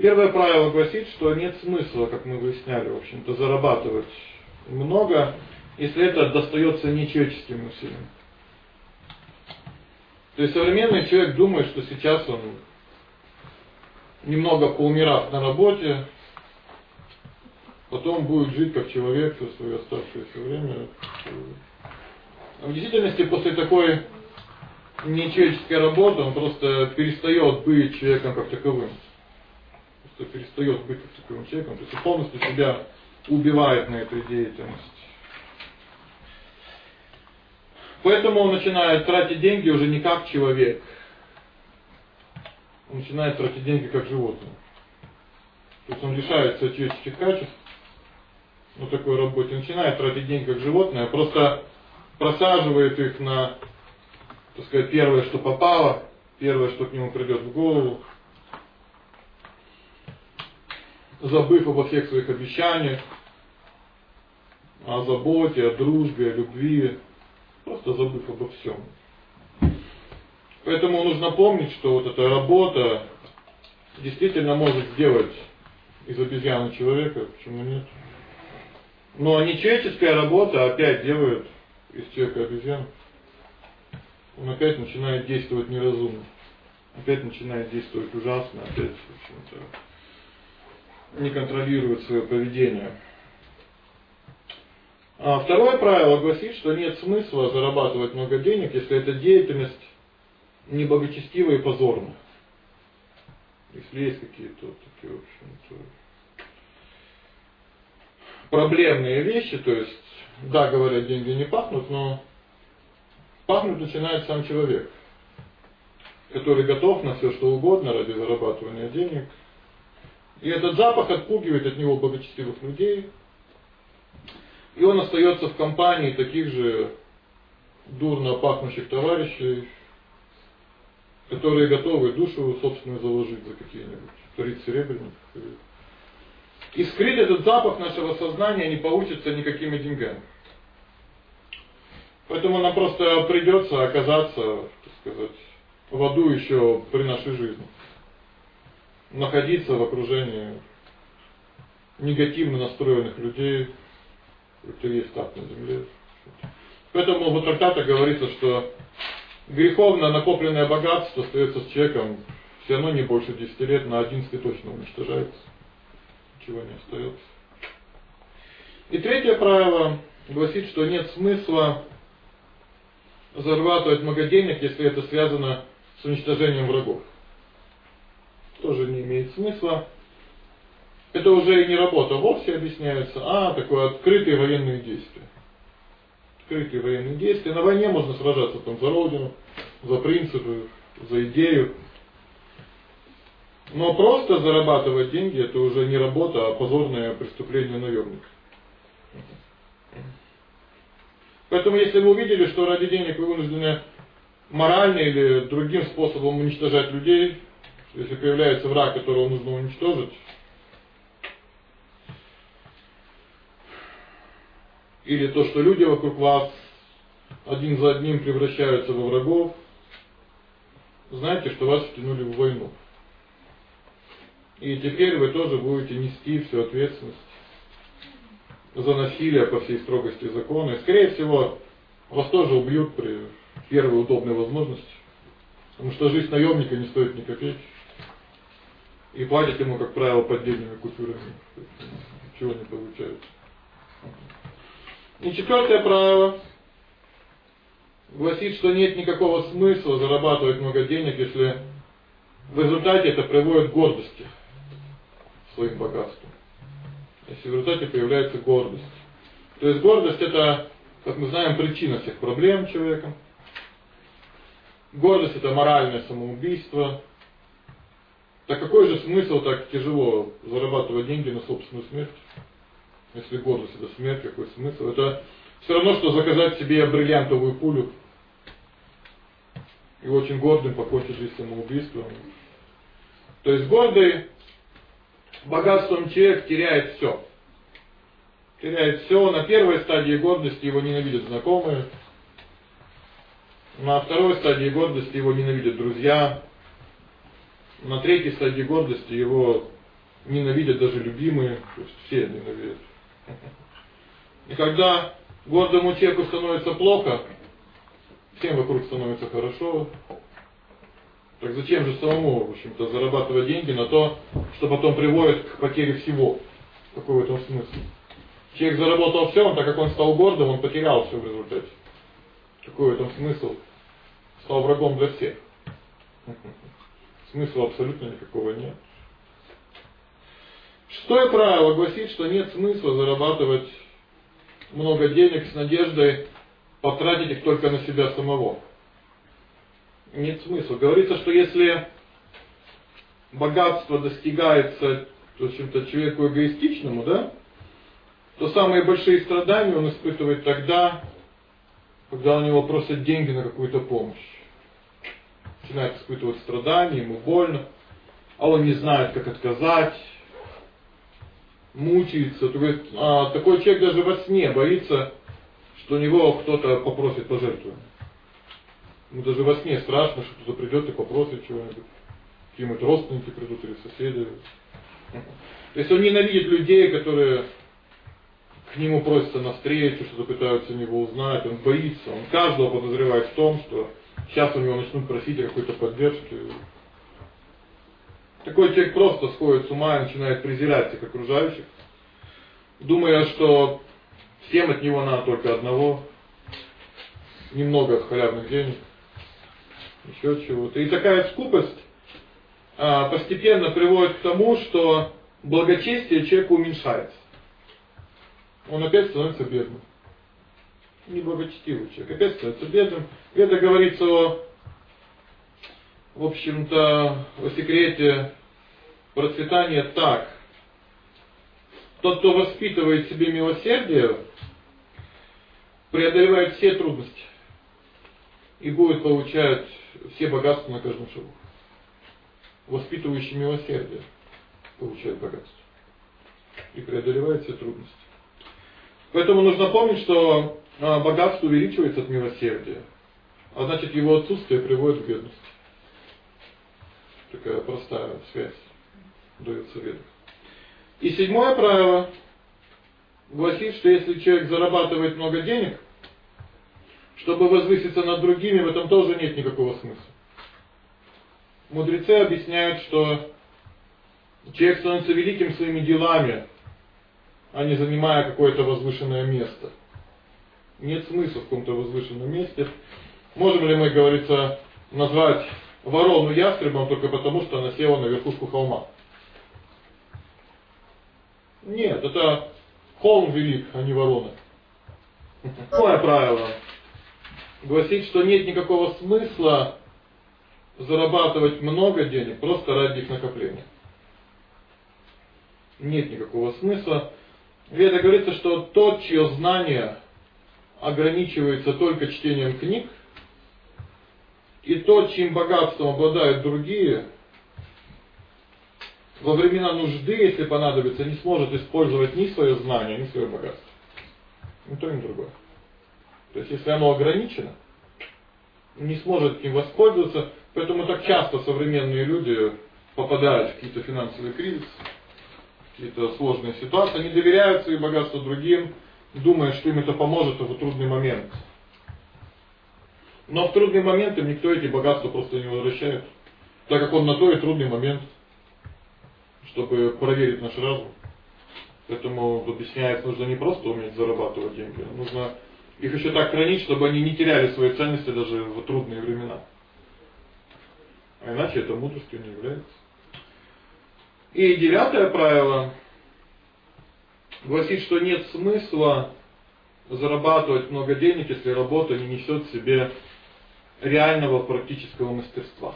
Первое правило гласит, что нет смысла, как мы выясняли, в общем-то, зарабатывать много, если это достается нечеловеческим усилиям. То есть современный человек думает, что сейчас он немного поумирав на работе, потом будет жить как человек все свое оставшееся время. В действительности после такой нечеловеческой работы он просто перестает быть человеком как таковым что перестает быть таким человеком, то есть полностью себя убивает на этой деятельности. Поэтому он начинает тратить деньги уже не как человек. Он начинает тратить деньги как животное. То есть он лишается человеческих качеств на такой работе, начинает тратить деньги как животное, просто просаживает их на, так сказать, первое, что попало, первое, что к нему придет в голову, забыв обо всех своих обещаниях, о заботе, о дружбе, о любви, просто забыв обо всем. Поэтому нужно помнить, что вот эта работа действительно может сделать из обезьяны человека, почему нет? Но нечеловеческая работа опять делает из человека обезьяну. Он опять начинает действовать неразумно. Опять начинает действовать ужасно, опять, в общем-то, не контролирует свое поведение. А второе правило гласит, что нет смысла зарабатывать много денег, если эта деятельность не благочестивая и позорная. Если есть какие-то такие, в общем-то, проблемные вещи, то есть, да, говорят, деньги не пахнут, но пахнуть начинает сам человек, который готов на все что угодно ради зарабатывания денег – и этот запах отпугивает от него благочестивых людей. И он остается в компании таких же дурно пахнущих товарищей, которые готовы душу собственную заложить за какие-нибудь 30 серебряников. И скрыть этот запах нашего сознания не получится никакими деньгами. Поэтому нам просто придется оказаться, так сказать, в аду еще при нашей жизни находиться в окружении негативно настроенных людей, это есть так на земле. Поэтому в трактате говорится, что греховно накопленное богатство остается с человеком все равно не больше 10 лет, на 11 точно уничтожается. Ничего не остается. И третье правило гласит, что нет смысла зарабатывать много денег, если это связано с уничтожением врагов тоже не имеет смысла. Это уже и не работа вовсе объясняется, а такое открытые военные действия. Открытые военные действия. На войне можно сражаться там за родину, за принципы, за идею. Но просто зарабатывать деньги это уже не работа, а позорное преступление наемника. Поэтому если вы увидели, что ради денег вы вынуждены морально или другим способом уничтожать людей, если появляется враг, которого нужно уничтожить, или то, что люди вокруг вас один за одним превращаются во врагов, знайте, что вас втянули в войну. И теперь вы тоже будете нести всю ответственность за насилие по всей строгости закона. И, скорее всего, вас тоже убьют при первой удобной возможности. Потому что жизнь наемника не стоит ни копейки. И платят ему, как правило, поддельными купюрами. Ничего не получается. И четвертое правило гласит, что нет никакого смысла зарабатывать много денег, если в результате это приводит к гордости своим богатством. Если в результате появляется гордость. То есть гордость это, как мы знаем, причина всех проблем человека. Гордость это моральное самоубийство, так какой же смысл так тяжело зарабатывать деньги на собственную смерть? Если гордость это смерть, какой смысл? Это все равно, что заказать себе бриллиантовую пулю и очень гордым покончить жизнь самоубийством. То есть гордый богатством человек теряет все. Теряет все. На первой стадии гордости его ненавидят знакомые. На второй стадии гордости его ненавидят друзья, на третьей стадии гордости его ненавидят даже любимые, то есть все ненавидят. И когда гордому человеку становится плохо, всем вокруг становится хорошо. Так зачем же самому, в общем-то, зарабатывать деньги на то, что потом приводит к потере всего? Какой в этом смысл? Человек заработал все, он так как он стал гордым, он потерял все в результате. Какой в этом смысл? Стал врагом для всех. Смысла абсолютно никакого нет. Шестое правило гласит, что нет смысла зарабатывать много денег с надеждой потратить их только на себя самого. Нет смысла. Говорится, что если богатство достигается, в общем-то, человеку эгоистичному, да, то самые большие страдания он испытывает тогда, когда у него просят деньги на какую-то помощь. Начинает испытывать страдания, ему больно, а он не знает, как отказать, мучается. То есть, а, такой человек даже во сне боится, что у него кто-то попросит пожертвования. Ему даже во сне страшно, что кто-то придет и попросит чего-нибудь. Какие-нибудь родственники придут или соседи. То есть он ненавидит людей, которые к нему просятся навстречу, что-то пытаются него узнать, он боится, он каждого подозревает в том, что сейчас у него начнут просить какой-то поддержки. Такой человек просто сходит с ума и начинает презирать всех окружающих, думая, что всем от него надо только одного, немного халявных денег, еще чего-то. И такая скупость а, постепенно приводит к тому, что благочестие человека уменьшается. Он опять становится бедным. Неблагочестивый человек опять становится бедным. Это говорится о, в общем-то, о секрете процветания так. Тот, кто воспитывает в себе милосердие, преодолевает все трудности и будет получать все богатства на каждом шагу. Воспитывающий милосердие получает богатство и преодолевает все трудности. Поэтому нужно помнить, что богатство увеличивается от милосердия, а значит его отсутствие приводит к бедности. Такая простая связь дается в И седьмое правило гласит, что если человек зарабатывает много денег, чтобы возвыситься над другими, в этом тоже нет никакого смысла. Мудрецы объясняют, что человек становится великим своими делами, а не занимая какое-то возвышенное место. Нет смысла в каком-то возвышенном месте. Можем ли мы, говорится, назвать ворону ястребом только потому, что она села на верхушку холма? Нет, это холм велик, а не ворона. Второе правило гласит, что нет никакого смысла зарабатывать много денег просто ради их накопления. Нет никакого смысла. Веда говорится, что тот, чье знание ограничивается только чтением книг, и тот, чьим богатством обладают другие, во времена нужды, если понадобится, не сможет использовать ни свое знание, ни свое богатство. Ни то, ни другое. То есть, если оно ограничено, не сможет им воспользоваться, поэтому так часто современные люди попадают в какие-то финансовые кризисы, какие-то сложные ситуации, они доверяют свои богатства другим, думая, что им это поможет в трудный момент. Но в трудный момент им никто эти богатства просто не возвращает, так как он на то и трудный момент, чтобы проверить наш разум. Поэтому объясняется, нужно не просто уметь зарабатывать деньги, а нужно их еще так хранить, чтобы они не теряли свои ценности даже в трудные времена. А иначе это мудростью не является. И девятое правило гласит, что нет смысла зарабатывать много денег, если работа не несет в себе реального практического мастерства.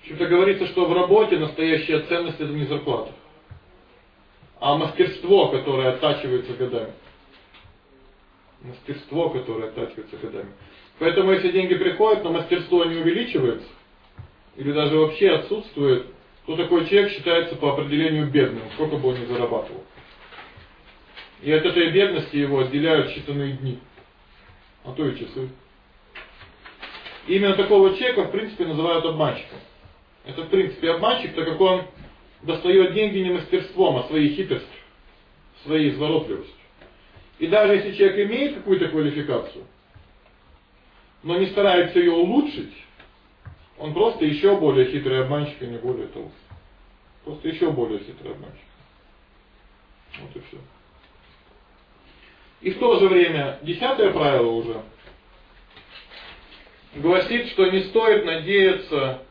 Общем-то говорится, что в работе настоящая ценность это не зарплата, а мастерство, которое оттачивается годами мастерство, которое оттачивается годами. Поэтому если деньги приходят, но мастерство не увеличивается, или даже вообще отсутствует, то такой человек считается по определению бедным, сколько бы он ни зарабатывал. И от этой бедности его отделяют считанные дни, а то и часы. Именно такого человека, в принципе, называют обманщиком. Это в принципе обманщик, так как он достает деньги не мастерством, а своей хитростью, своей изворотливостью. И даже если человек имеет какую-то квалификацию, но не старается ее улучшить, он просто еще более хитрый обманщик, и не более того. Просто еще более хитрый обманщик. Вот и все. И в то же время, десятое правило уже гласит, что не стоит надеяться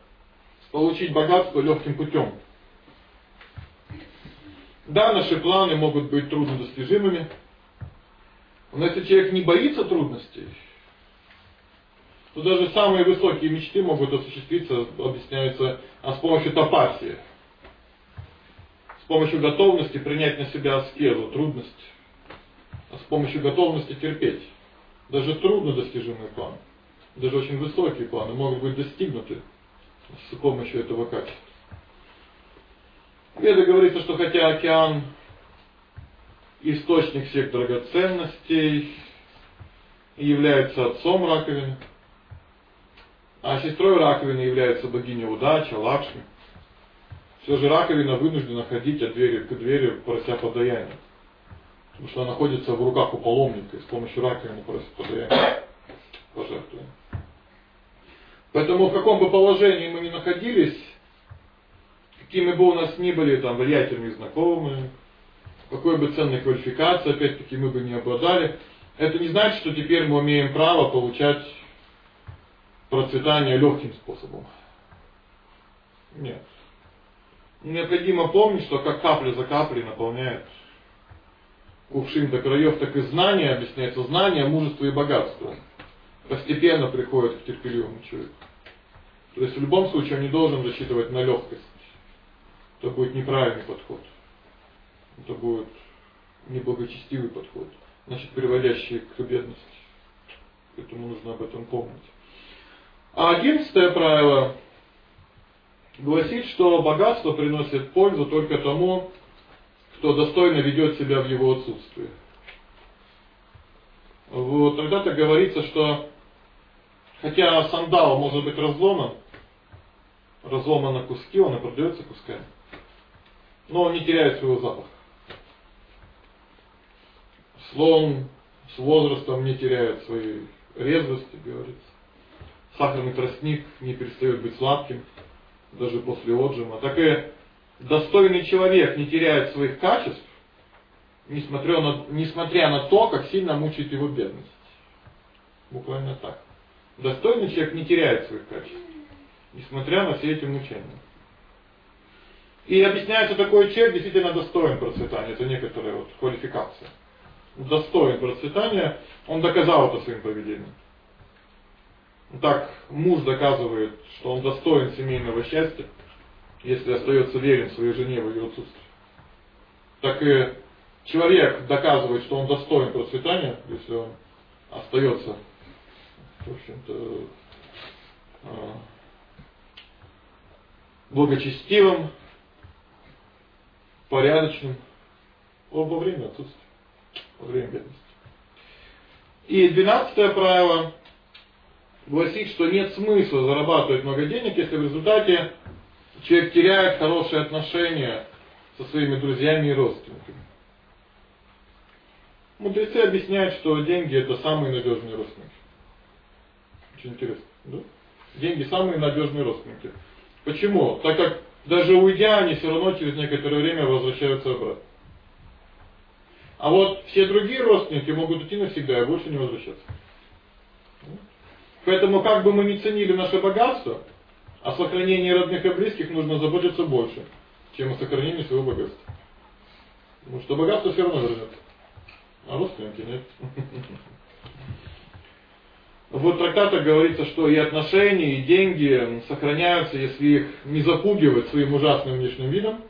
получить богатство легким путем. Да, наши планы могут быть труднодостижимыми, но если человек не боится трудностей, то даже самые высокие мечты могут осуществиться, объясняется, а с помощью топасии. С помощью готовности принять на себя аскезу, трудность. А с помощью готовности терпеть. Даже труднодостижимые планы, даже очень высокие планы могут быть достигнуты с помощью этого качества. Веда говорится, что хотя океан источник всех драгоценностей является отцом раковины, а сестрой раковины является богиня удачи, Лакшми. Все же раковина вынуждена ходить от двери к двери, прося подаяния. Потому что она находится в руках у паломника, и с помощью раковины просит подаяния. Пожертвуем. Поэтому в каком бы положении мы ни находились, какими бы у нас ни были там влиятельные знакомые, какой бы ценной квалификации, опять-таки, мы бы не обладали, это не значит, что теперь мы имеем право получать процветание легким способом. Нет. Необходимо помнить, что как капля за каплей наполняет кувшин до краев, так и знание, объясняется, знание, мужество и богатство постепенно приходят к терпеливому человеку. То есть в любом случае он не должен рассчитывать на легкость. Это будет неправильный подход. Это будет неблагочестивый подход, значит приводящий к бедности. Поэтому нужно об этом помнить. А одиннадцатое правило гласит, что богатство приносит пользу только тому, кто достойно ведет себя в его отсутствии. Вот тогда-то говорится, что хотя сандал может быть разломан, разломан на куски, он и продается кусками, но он не теряет своего запаха. Слон с возрастом не теряет своей резвости, говорится. Сахарный тростник не перестает быть сладким, даже после отжима. Так и достойный человек не теряет своих качеств, несмотря на, несмотря на то, как сильно мучает его бедность. Буквально так. Достойный человек не теряет своих качеств, несмотря на все эти мучения. И объясняется, такой человек действительно достоин процветания. Это некоторая вот квалификация. Достоин процветания. Он доказал это своим поведением. Так муж доказывает, что он достоин семейного счастья, если остается верен своей жене в ее отсутствии. Так и человек доказывает, что он достоин процветания, если он остается, в общем-то, а, благочестивым, порядочным во время отсутствия, во время бедности. И двенадцатое правило гласит, что нет смысла зарабатывать много денег, если в результате человек теряет хорошие отношения со своими друзьями и родственниками. Мудрецы объясняют, что деньги это самые надежные родственники. Очень интересно, да? Деньги самые надежные родственники. Почему? Так как даже уйдя, они все равно через некоторое время возвращаются обратно. А вот все другие родственники могут уйти навсегда и больше не возвращаться. Поэтому как бы мы ни ценили наше богатство, о сохранении родных и близких нужно заботиться больше, чем о сохранении своего богатства. Потому что богатство все равно вернется. А родственники нет. Вот в трактатах говорится, что и отношения, и деньги сохраняются, если их не запугивать своим ужасным внешним видом,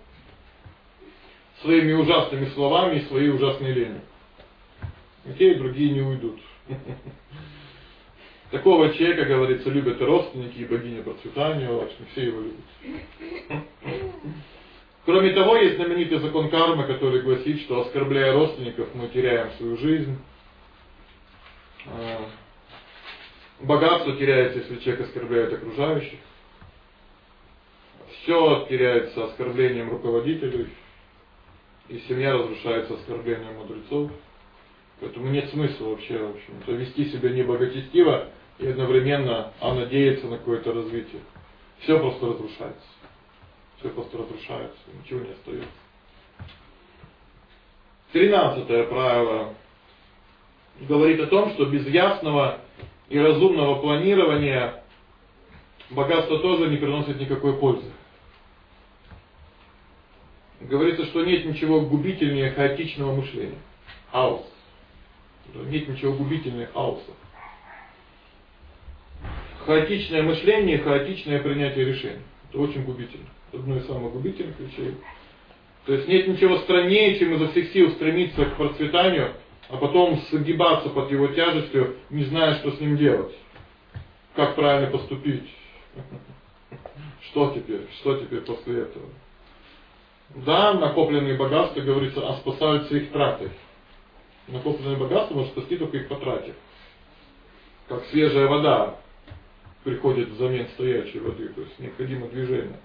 своими ужасными словами и своей ужасной ленью. И те, и другие не уйдут. Такого человека, говорится, любят и родственники, и богиня процветания, Лакшми, все его любят. Кроме того, есть знаменитый закон кармы, который гласит, что оскорбляя родственников, мы теряем свою жизнь. А, богатство теряется, если человек оскорбляет окружающих. все теряется оскорблением руководителей, и семья разрушается оскорблением мудрецов. Поэтому нет смысла вообще, в общем-то, вести себя неблагочестиво и одновременно а надеяться на какое-то развитие. Все просто разрушается. Все просто разрушается, ничего не остается. Тринадцатое правило говорит о том, что без ясного и разумного планирования богатство тоже не приносит никакой пользы. Говорится, что нет ничего губительнее хаотичного мышления. Хаос. Нет ничего губительнее хаоса. Хаотичное мышление, хаотичное принятие решений. Это очень губительно. Одно из самых губительных вещей. То есть нет ничего страннее, чем изо всех сил стремиться к процветанию, а потом согибаться под его тяжестью, не зная, что с ним делать. Как правильно поступить. Что теперь? Что теперь после этого? Да, накопленные богатства, говорится, а спасаются их тратой. Накопленные богатства может спасти только их потратив. Как свежая вода приходит взамен стоячей воды, то есть необходимо движение.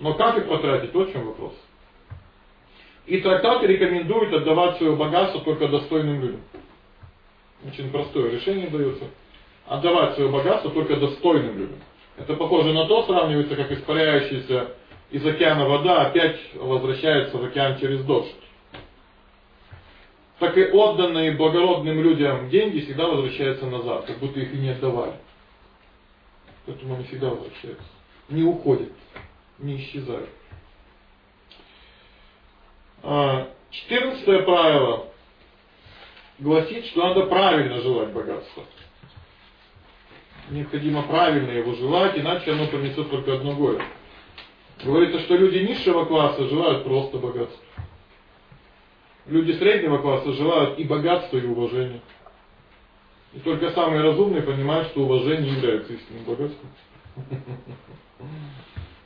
Но как их потратить, вот в чем вопрос. И трактаты рекомендуют отдавать свое богатство только достойным людям. Очень простое решение дается. Отдавать свое богатство только достойным людям. Это похоже на то, сравнивается, как испаряющаяся из океана вода опять возвращается в океан через дождь. Так и отданные благородным людям деньги всегда возвращаются назад, как будто их и не отдавали. Поэтому они всегда возвращаются. Не уходят, не исчезают. А, четырнадцатое правило гласит, что надо правильно желать богатства. Необходимо правильно его желать, иначе оно принесет только одно горе. Говорится, что люди низшего класса желают просто богатства. Люди среднего класса желают и богатства, и уважения. И только самые разумные понимают, что уважение является истинным богатством.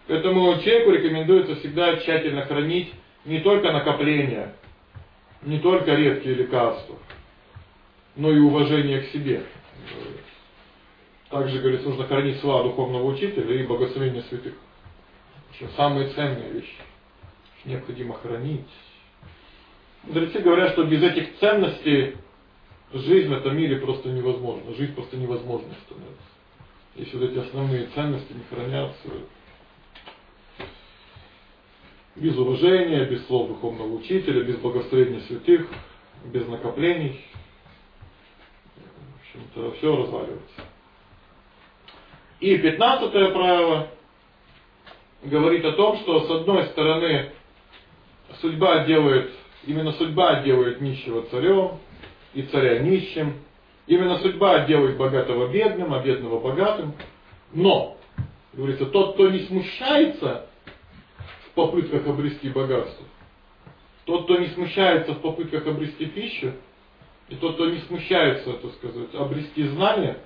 Поэтому человеку рекомендуется всегда тщательно хранить не только накопления, не только редкие лекарства, но и уважение к себе. Также, говорится, нужно хранить слава духовного учителя и благословение святых. Самые ценные вещи. Необходимо хранить. Мудрецы говорят, что без этих ценностей жизнь в этом мире просто невозможна. Жизнь просто невозможной становится. Если вот эти основные ценности не хранятся, без уважения, без слов духовного учителя, без благословения святых, без накоплений. В общем-то, все разваливается. И пятнадцатое правило говорит о том, что с одной стороны судьба делает, именно судьба делает нищего царем и царя нищим. Именно судьба делает богатого бедным, а бедного богатым. Но, говорится, тот, кто не смущается в попытках обрести богатство, тот, кто не смущается в попытках обрести пищу, и тот, кто не смущается, так сказать, обрести знания,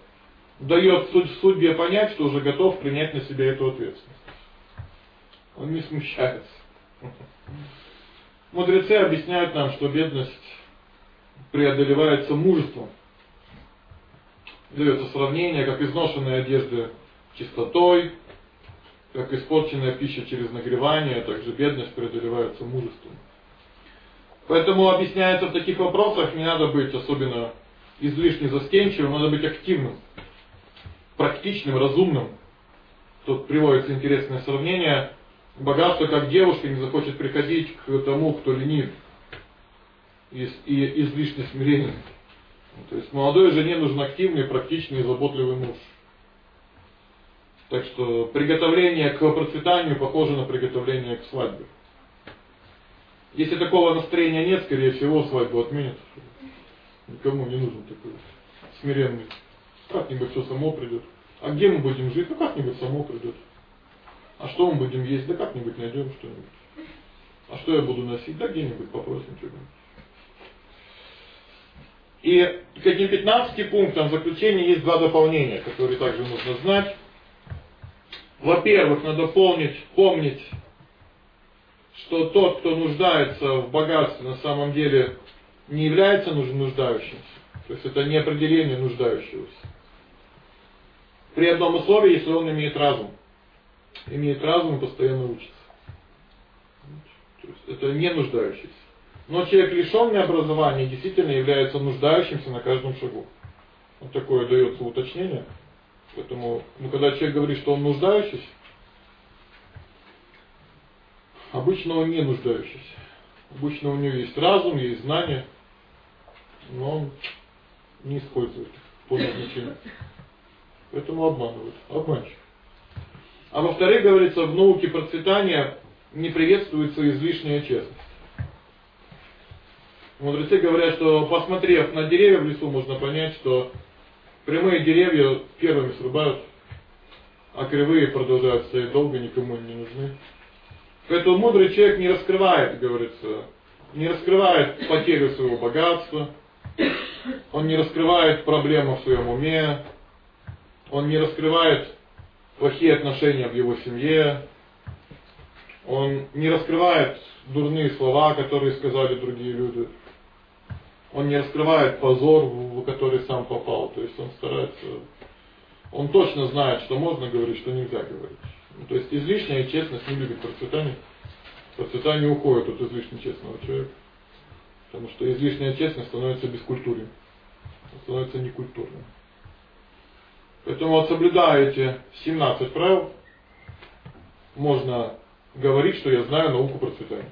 дает судьбе понять, что уже готов принять на себя эту ответственность. Он не смущается. Мудрецы объясняют нам, что бедность преодолевается мужеством. Дается сравнение, как изношенные одежды чистотой, как испорченная пища через нагревание, также бедность преодолевается мужеством. Поэтому объясняется в таких вопросах, не надо быть особенно излишне застенчивым, надо быть активным, практичным, разумным. Тут приводится интересное сравнение. Богатство, как девушка, не захочет приходить к тому, кто ленив и, излишне смиренен. То есть молодой жене нужен активный, практичный и заботливый муж. Так что приготовление к процветанию похоже на приготовление к свадьбе. Если такого настроения нет, скорее всего, свадьбу отменят. Никому не нужен такой смиренный. Как-нибудь все само придет. А где мы будем жить? Ну как-нибудь само придет. А что мы будем есть? Да как-нибудь найдем что-нибудь. А что я буду носить? Да где-нибудь попросим что-нибудь. И к этим 15 пунктам заключения есть два дополнения, которые также нужно знать. Во-первых, надо помнить, помнить, что тот, кто нуждается в богатстве, на самом деле не является нуждающимся. То есть это не определение нуждающегося. При одном условии, если он имеет разум. имеет разум и постоянно учится. То есть это не нуждающийся. Но человек лишенный образования действительно является нуждающимся на каждом шагу. Вот такое дается уточнение. Поэтому, ну, когда человек говорит, что он нуждающийся, обычно он не нуждающийся. Обычно у него есть разум, есть знания, но он не использует по назначению. Поэтому обманывают. Обманщик. А во-вторых, говорится, в науке процветания не приветствуется излишняя честность. Мудрецы говорят, что посмотрев на деревья в лесу, можно понять, что прямые деревья первыми срубают, а кривые продолжают стоять долго, никому не нужны. Поэтому мудрый человек не раскрывает, говорится, не раскрывает потерю своего богатства, он не раскрывает проблемы в своем уме, он не раскрывает плохие отношения в его семье, он не раскрывает дурные слова, которые сказали другие люди. Он не раскрывает позор, в который сам попал. То есть он старается... Он точно знает, что можно говорить, что нельзя говорить. Ну, то есть излишняя честность не любит процветание. Процветание уходит от излишне честного человека. Потому что излишняя честность становится бескультурной. Становится некультурной. Поэтому вот соблюдая эти 17 правил, можно говорить, что я знаю науку процветания.